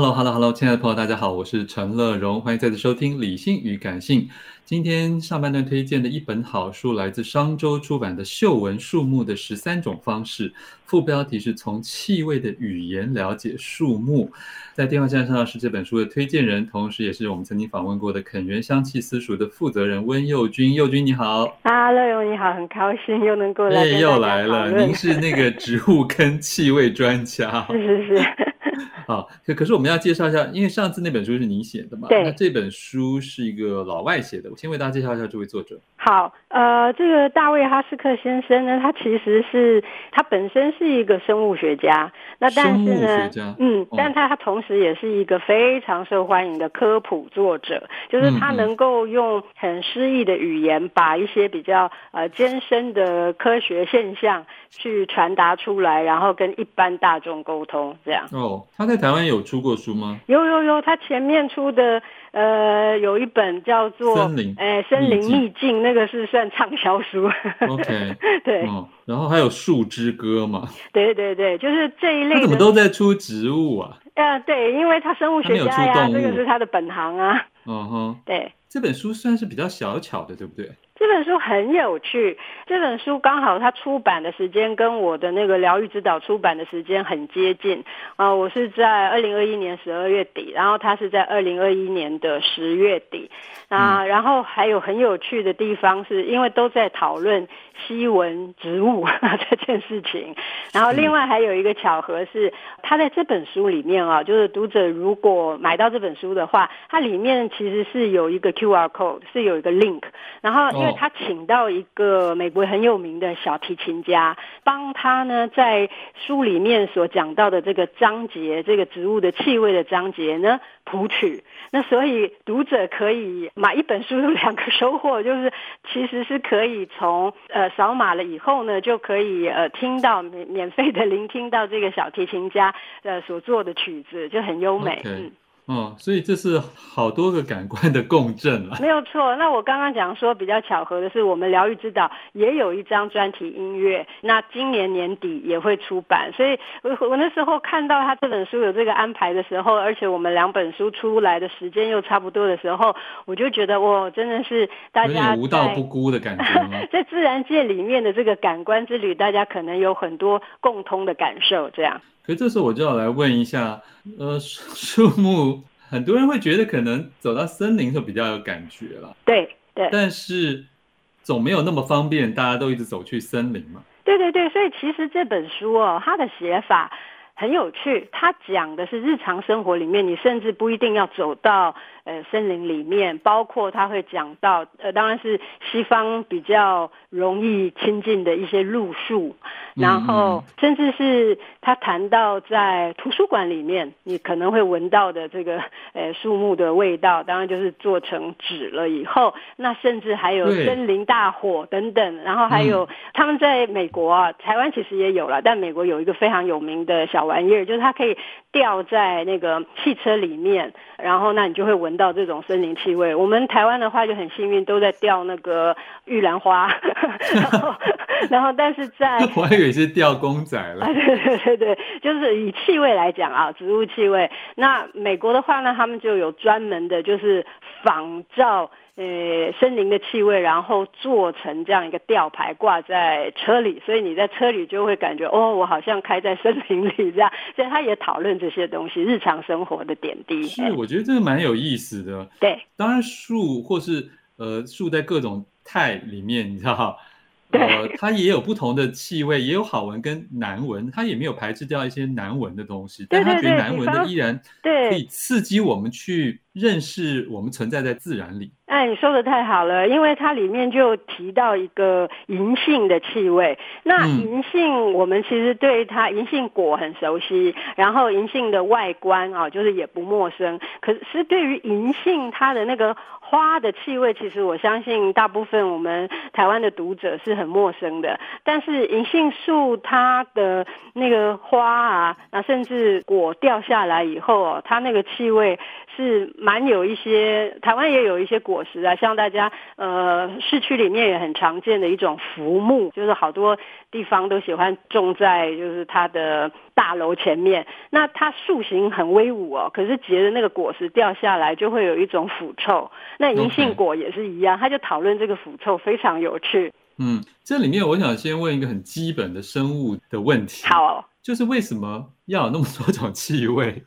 Hello，Hello，Hello，hello, hello, 亲爱的朋友，大家好，我是陈乐荣，欢迎再次收听《理性与感性》。今天上半段推荐的一本好书，来自商周出版的《嗅闻树木的十三种方式》，副标题是从气味的语言了解树木。在电话线上是这本书的推荐人，同时也是我们曾经访问过的肯园香气私塾的负责人温佑君。佑君你好，啊，乐荣你好，很高兴又能够来。哎，又来了，您是那个植物跟气味专家。是 是是。好，可可是我们要介绍一下，因为上次那本书是你写的嘛？对。那这本书是一个老外写的，我先为大家介绍一下这位作者。好，呃，这个大卫哈斯克先生呢，他其实是他本身是一个生物学家，那但是呢，嗯，哦、但他他同时也是一个非常受欢迎的科普作者，就是他能够用很诗意的语言，把一些比较呃艰深的科学现象去传达出来，然后跟一般大众沟通，这样。哦，他在台湾有出过书吗？有有有，他前面出的呃有一本叫做《森林》，哎，《森林秘境》，那个是算畅销书。OK，对、哦。然后还有《树之歌》嘛？对对对，就是这一类。他怎么都在出植物啊？啊，对，因为他生物学家呀，这个是他的本行啊。嗯哼，对。这本书算是比较小巧的，对不对？这本书很有趣，这本书刚好它出版的时间跟我的那个疗愈指导出版的时间很接近。啊、呃，我是在二零二一年十二月底，然后它是在二零二一年的十月底。啊、呃，然后还有很有趣的地方是因为都在讨论西文植物 这件事情，然后另外还有一个巧合是，它在这本书里面啊，就是读者如果买到这本书的话，它里面其实是有一个 QR code，是有一个 link，然后因为他请到一个美国很有名的小提琴家，帮他呢在书里面所讲到的这个章节，这个植物的气味的章节呢谱曲。那所以读者可以买一本书有两个收获，就是其实是可以从呃扫码了以后呢，就可以呃听到免免费的聆听到这个小提琴家呃所做的曲子，就很优美。Okay. 嗯。哦，所以这是好多个感官的共振了。没有错。那我刚刚讲说比较巧合的是，我们疗愈之岛也有一张专题音乐，那今年年底也会出版。所以我我那时候看到他这本书有这个安排的时候，而且我们两本书出来的时间又差不多的时候，我就觉得哇，真的是大家无道不孤的感觉。在自然界里面的这个感官之旅，大家可能有很多共通的感受，这样。所以这时候我就要来问一下，呃，树 木，很多人会觉得可能走到森林就比较有感觉了，对对，但是总没有那么方便，大家都一直走去森林嘛。对对对，所以其实这本书哦，它的写法很有趣，它讲的是日常生活里面，你甚至不一定要走到。呃，森林里面包括他会讲到，呃，当然是西方比较容易亲近的一些路树，然后甚至是他谈到在图书馆里面，你可能会闻到的这个 呃树木的味道，当然就是做成纸了以后，那甚至还有森林大火等等，然后还有他们在美国啊，台湾其实也有了，但美国有一个非常有名的小玩意儿，就是它可以吊在那个汽车里面，然后那你就会闻。到这种森林气味，我们台湾的话就很幸运，都在吊那个玉兰花，然 后然后，但是在 我还以为是吊公仔了。对对对对，就是以气味来讲啊，植物气味。那美国的话呢，他们就有专门的，就是仿照。呃，森林的气味，然后做成这样一个吊牌挂在车里，所以你在车里就会感觉哦，我好像开在森林里这样。所以他也讨论这些东西，日常生活的点滴。是，我觉得这个蛮有意思的。对，当然树或是呃树在各种态里面，你知道。对。呃，它也有不同的气味，也有好闻跟难闻，它也没有排斥掉一些难闻的东西，但它觉得难闻的依然对，可以刺激我们去认识我们存在在自然里。哎，你说的太好了，因为它里面就提到一个银杏的气味。那银杏，我们其实对它银杏果很熟悉，然后银杏的外观啊，就是也不陌生。可是对于银杏它的那个花的气味，其实我相信大部分我们台湾的读者是很陌生的。但是银杏树它的那个花啊，那甚至果掉下来以后哦，它那个气味是蛮有一些，台湾也有一些果。果实啊，像大家呃市区里面也很常见的一种浮木，就是好多地方都喜欢种在就是它的大楼前面。那它树形很威武哦，可是结的那个果实掉下来就会有一种腐臭。那银杏果也是一样，他就讨论这个腐臭非常有趣。嗯，这里面我想先问一个很基本的生物的问题，好哦，就是为什么要有那么多种气味？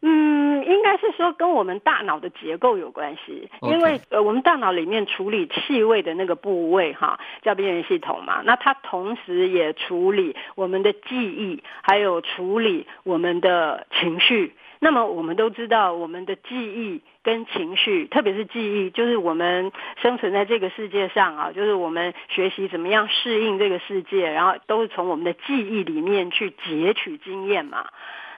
嗯，应该是说跟我们大脑的结构有关系.因为呃，我们大脑里面处理气味的那个部位哈，叫边缘系统嘛，那它同时也处理我们的记忆，还有处理我们的情绪。那么我们都知道，我们的记忆跟情绪，特别是记忆，就是我们生存在这个世界上啊，就是我们学习怎么样适应这个世界，然后都是从我们的记忆里面去截取经验嘛。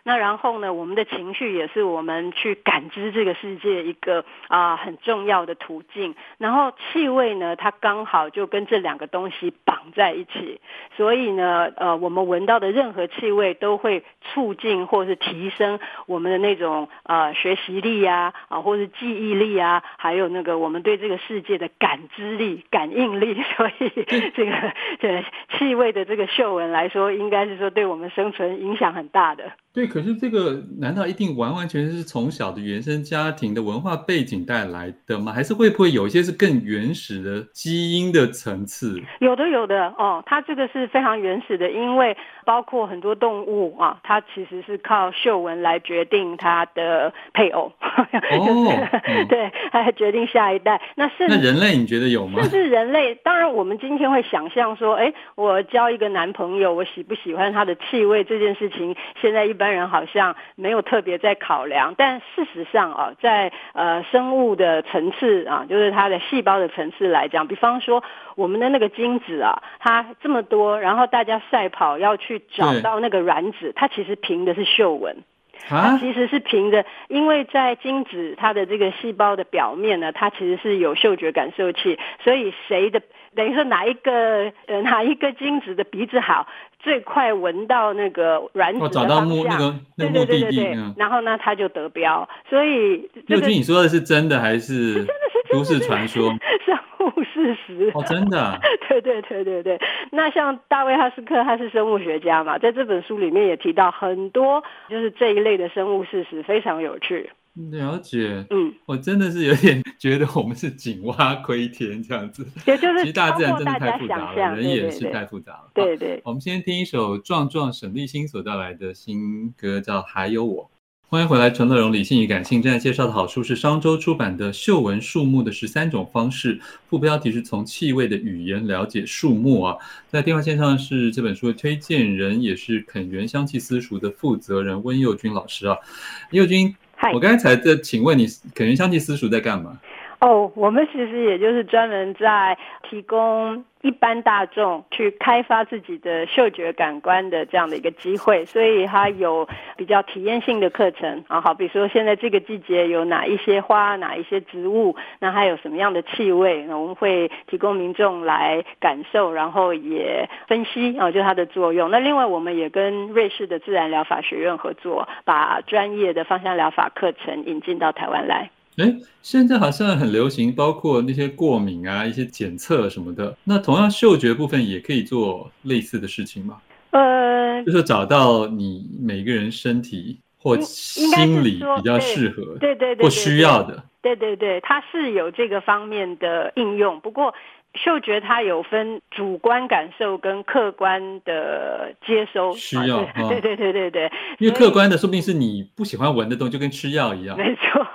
那然后呢，我们的情绪也是我们去感知这个世界一个啊、很重要的途径。然后气味呢，它刚好就跟这两个东西绑在一起，所以呢，呃，我们闻到的任何气味都会促进或是提升我们的那种呃学习力呀啊、或是记忆力啊，还有那个我们对这个世界的感知力、感应力。所以这个对气味的这个嗅闻来说，应该是说对我们生存影响很大的。对，可是这个难道一定完完全全是从小的原生家庭的文化背景带来的吗？还是会不会有一些是更原始的基因的层次？有的，有的哦，它这个是非常原始的，因为包括很多动物啊，它其实是靠嗅闻来决定它的配偶，就是、哦嗯、对，来决定下一代。那是那人类你觉得有吗？甚至人类，当然我们今天会想象说，哎，我交一个男朋友，我喜不喜欢他的气味这件事情，现在一。一般人好像没有特别在考量，但事实上啊，在呃生物的层次啊，就是它的细胞的层次来讲，比方说我们的那个精子啊，它这么多，然后大家赛跑要去找到那个卵子，它其实凭的是嗅闻，它其实是凭着，因为在精子它的这个细胞的表面呢，它其实是有嗅觉感受器，所以谁的等于说哪一个呃哪一个精子的鼻子好。最快闻到那个卵子的方向，找到目那个那个目的地，对对对对，嗯，然后呢，他就得标。所以，这个，佑君，你说的是真的还是真的是都市传说？生物事实哦，真的，啊。对对对对对。那像大卫哈斯克，他是生物学家嘛，在这本书里面也提到很多，就是这一类的生物事实，非常有趣。了解，嗯，我真的是有点觉得我们是井蛙窥天这样子，也就是其实大自然真的太复杂了，人也是太复杂了。对对，对，对，我们先听一首壮壮沈立新所带来的新歌，叫《还有我》。欢迎回来，陈乐荣理性与感性正在介绍的好书是商周出版的《嗅闻树木的十三种方式》，副标题是从气味的语言了解树木啊。在电话线上是这本书的推荐人，也是肯园香气私塾的负责人温佑君老师啊，佑君。我刚才在请问你，肯园香气私塾在干嘛？哦，我们其实也就是专门在提供一般大众去开发自己的嗅觉感官的这样的一个机会，所以它有比较体验性的课程啊，好，比如说现在这个季节有哪一些花，哪一些植物，那还有什么样的气味，那我们会提供民众来感受，然后也分析啊，就它的作用。那另外我们也跟瑞士的自然疗法学院合作，把专业的芳香疗法课程引进到台湾来。哎，现在好像很流行，包括那些过敏啊，一些检测什么的。那同样嗅觉部分也可以做类似的事情吗？呃，就是找到你每个人身体或心理比较适合，对对对，或需要的。对对对，它是有这个方面的应用，不过。嗅觉它有分主观感受跟客观的接收需要，啊、对对对对对，因为客观的说不定是你不喜欢闻的东西，就跟吃药一样，没错，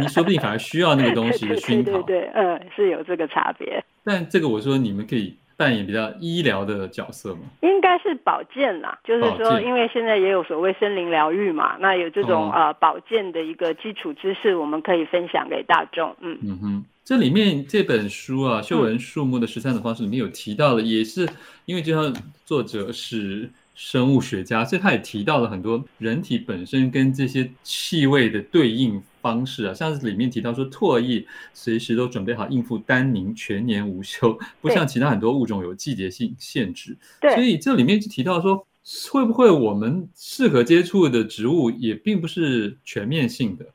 你说不定反而需要那个东西 的熏陶，对对对，嗯，是有这个差别。但这个我说你们可以扮演比较医疗的角色吗？应该是保健啦，就是说，因为现在也有所谓森林疗愈嘛，那有这种、哦、呃保健的一个基础知识，我们可以分享给大众。嗯嗯哼。这里面这本书啊，《嗅闻树木的十三种方式》里面有提到了，也是因为就像作者是生物学家，所以他也提到了很多人体本身跟这些气味的对应方式啊，像是里面提到说，唾液随时都准备好应付单宁，全年无休，不像其他很多物种有季节性限制。对，所以这里面就提到说，会不会我们适合接触的植物也并不是全面性的？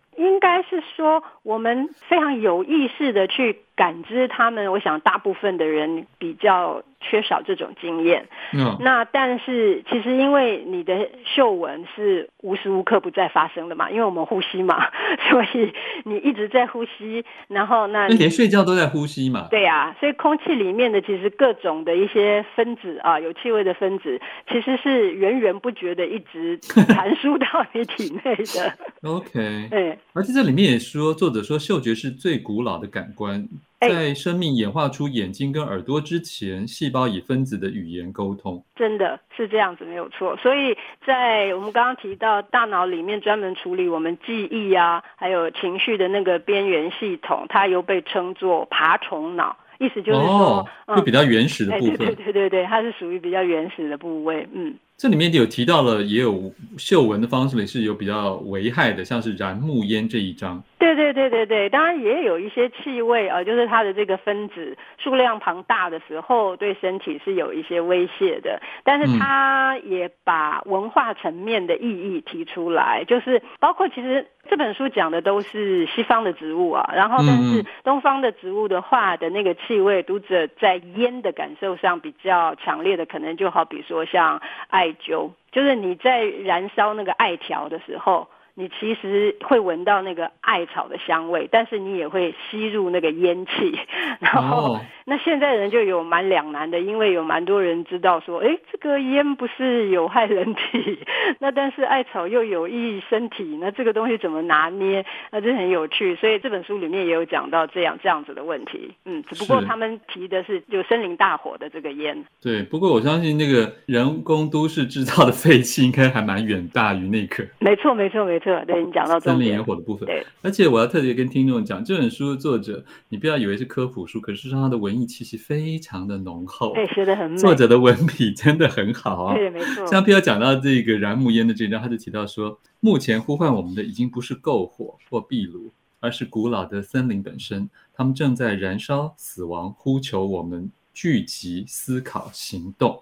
说，我们非常有意识的去感知他们。我想，大部分的人比较缺少这种经验。嗯，那但是其实因为你的嗅闻是无时无刻不在发生的嘛，因为我们呼吸嘛，所以你一直在呼吸，然后那连睡觉都在呼吸嘛。对啊，所以空气里面的其实各种的一些分子啊，有气味的分子，其实是源源不绝的一直传输到你体内的。OK，对，而且这里面也说，作者说嗅觉是最古老的感官。在生命演化出眼睛跟耳朵之前，细胞以分子的语言沟通，真的是这样子，没有错。所以在我们刚刚提到大脑里面专门处理我们记忆啊，还有情绪的那个边缘系统，它又被称作爬虫脑，意思就是说，哦，就比较原始的部分。对对对对对，它是属于比较原始的部位，嗯。这里面有提到了，也有嗅闻的方式里是有比较危害的，像是燃木烟这一章。对对对对对，当然也有一些气味啊，就是它的这个分子数量庞大的时候，对身体是有一些威胁的。但是它也把文化层面的意义提出来，就是包括其实这本书讲的都是西方的植物啊，然后但是东方的植物的话的那个气味，读者在烟的感受上比较强烈的，可能就好比说像艾艾灸，就是你在燃烧那个艾条的时候。你其实会闻到那个艾草的香味，但是你也会吸入那个烟气。然后，oh. 那现在人就有蛮两难的，因为有蛮多人知道说，哎，这个烟不是有害人体，那但是艾草又有益身体，那这个东西怎么拿捏？那这很有趣。所以这本书里面也有讲到这样这样子的问题。嗯，只不过他们提的是有森林大火的这个烟。对，不过我相信那个人工都市制造的废气应该还蛮远大于那个。没错，没错，没错。对，你讲到森林野火的部分，对，而且我要特别跟听众讲，这本书的作者，你不要以为是科普书，可是它的文艺气息非常的浓厚，对，写的很美，作者的文笔真的很好啊，对，没错。像譬如讲到这个燃木烟的这章，他就提到说，目前呼唤我们的已经不是篝火或壁炉，而是古老的森林本身，他们正在燃烧、死亡，呼求我们聚集、思考、行动。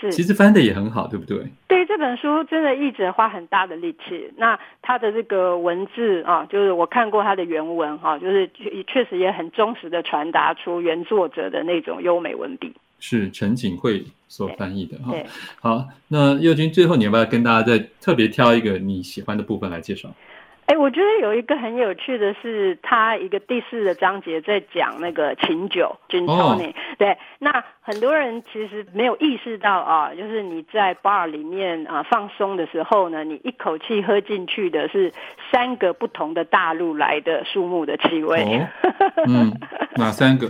是，其实翻的也很好，对不对？对，这本书真的译者花很大的力气。那他的这个文字啊，就是我看过他的原文哈、啊，就是确实也很忠实的传达出原作者的那种优美文笔。是陈景慧所翻译的哈。好，那佑君最后你要不要跟大家再特别挑一个你喜欢的部分来介绍？哎，我觉得有一个很有趣的是，他一个第四的章节在讲那个琴酒 gin tonic。对，那很多人其实没有意识到啊，就是你在 bar 里面啊放松的时候呢，你一口气喝进去的是三个不同的大陆来的树木的气味。哦，嗯，哪三个？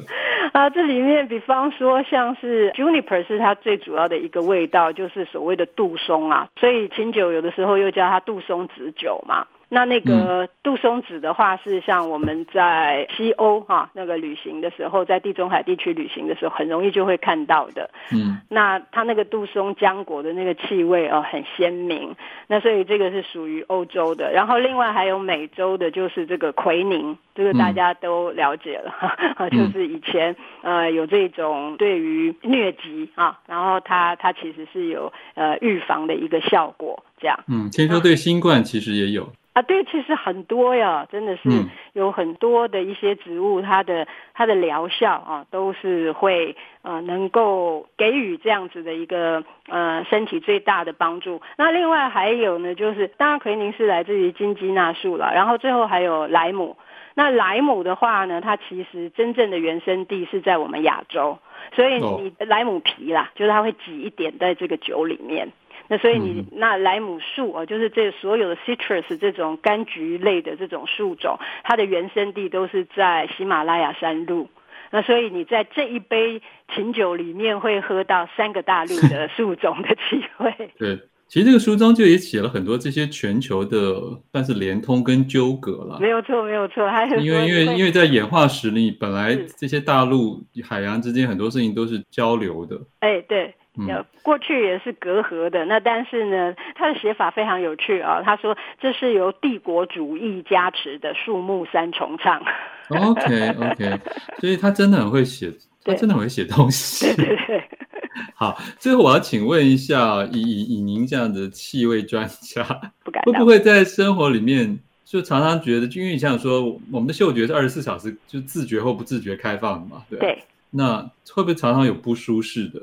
啊，这里面比方说像是 juniper 是它最主要的一个味道，就是所谓的杜松啊，所以琴酒有的时候又叫它杜松子酒嘛。那那个杜松子的话，是像我们在西欧哈、啊、那个旅行的时候，在地中海地区旅行的时候，很容易就会看到的。嗯，那它那个杜松浆果的那个气味哦，很鲜明。那所以这个是属于欧洲的。然后另外还有美洲的，就是这个奎宁，这个大家都了解了 就是以前呃有这种对于疟疾啊，然后它它其实是有呃预防的一个效果。这样，嗯，听说对新冠其实也有。啊，对，其实很多呀，真的是有很多的一些植物，它的它的疗效啊，都是会呃能够给予这样子的一个呃身体最大的帮助。那另外还有呢，就是当然奎宁是来自于金鸡纳树了，然后最后还有莱姆。那莱姆的话呢，它其实真正的原生地是在我们亚洲，所以你莱姆皮啦，就是它会挤一点在这个酒里面。那所以你那莱姆树啊，就是这所有的 citrus 这种柑橘类的这种树种，它的原生地都是在喜马拉雅山麓。那所以你在这一杯琴酒里面会喝到三个大陆的 树种的气味。对，其实这个书中就也写了很多这些全球的，算是连通跟纠葛了。没有错，没有错。还有因为因为因为在演化史里，本来这些大陆海洋之间很多事情都是交流的。哎，对。呃，过去也是隔阂的，那但是呢，他的写法非常有趣啊。他说这是由帝国主义加持的树木三重唱。OK OK，所以他真的很会写，他真的很会写东西。对 对对。好，最后我要请问一下，以以以您这样的气味专家，不敢会不会在生活里面就常常觉得，就因为你像说，我们的嗅觉是二十四小时就自觉或不自觉开放的嘛？对。对那会不会常常有不舒适的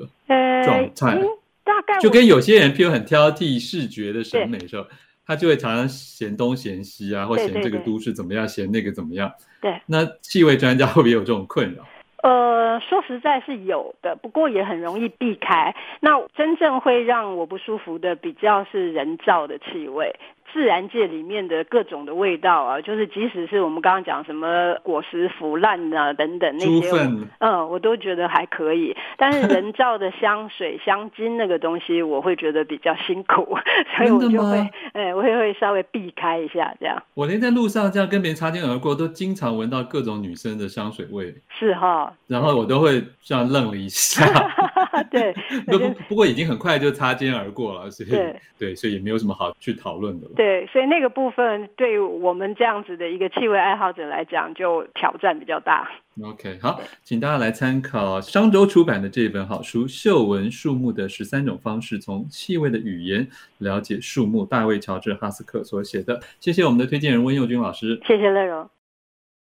状态？呃、大概就跟有些人，譬如很挑剔视觉的审美的时候，他就会常常嫌东嫌西啊，或嫌这个都市怎么样，嫌那个怎么样。对，那气味专家会不会有这种困扰？呃，说实在是有的，不过也很容易避开。那真正会让我不舒服的，比较是人造的气味。自然界里面的各种的味道啊，就是即使是我们刚刚讲什么果实腐烂啊等等那些，嗯，我都觉得还可以。但是人造的香水、香精那个东西，我会觉得比较辛苦，所以我就会，哎、欸，我也会稍微避开一下这样。我连在路上这样跟别人擦肩而过，都经常闻到各种女生的香水味。是哈，然后我都会这样愣了一下。对，不不不过已经很快就擦肩而过了，所以对，对，所以也没有什么好去讨论的了。对，所以那个部分对于我们这样子的一个气味爱好者来讲，就挑战比较大。OK，好，请大家来参考商周出版的这本好书《嗅闻树木的十三种方式：从气味的语言了解树木》，大卫·乔治·哈斯克所写的。谢谢我们的推荐人温佑君老师，谢谢乐荣。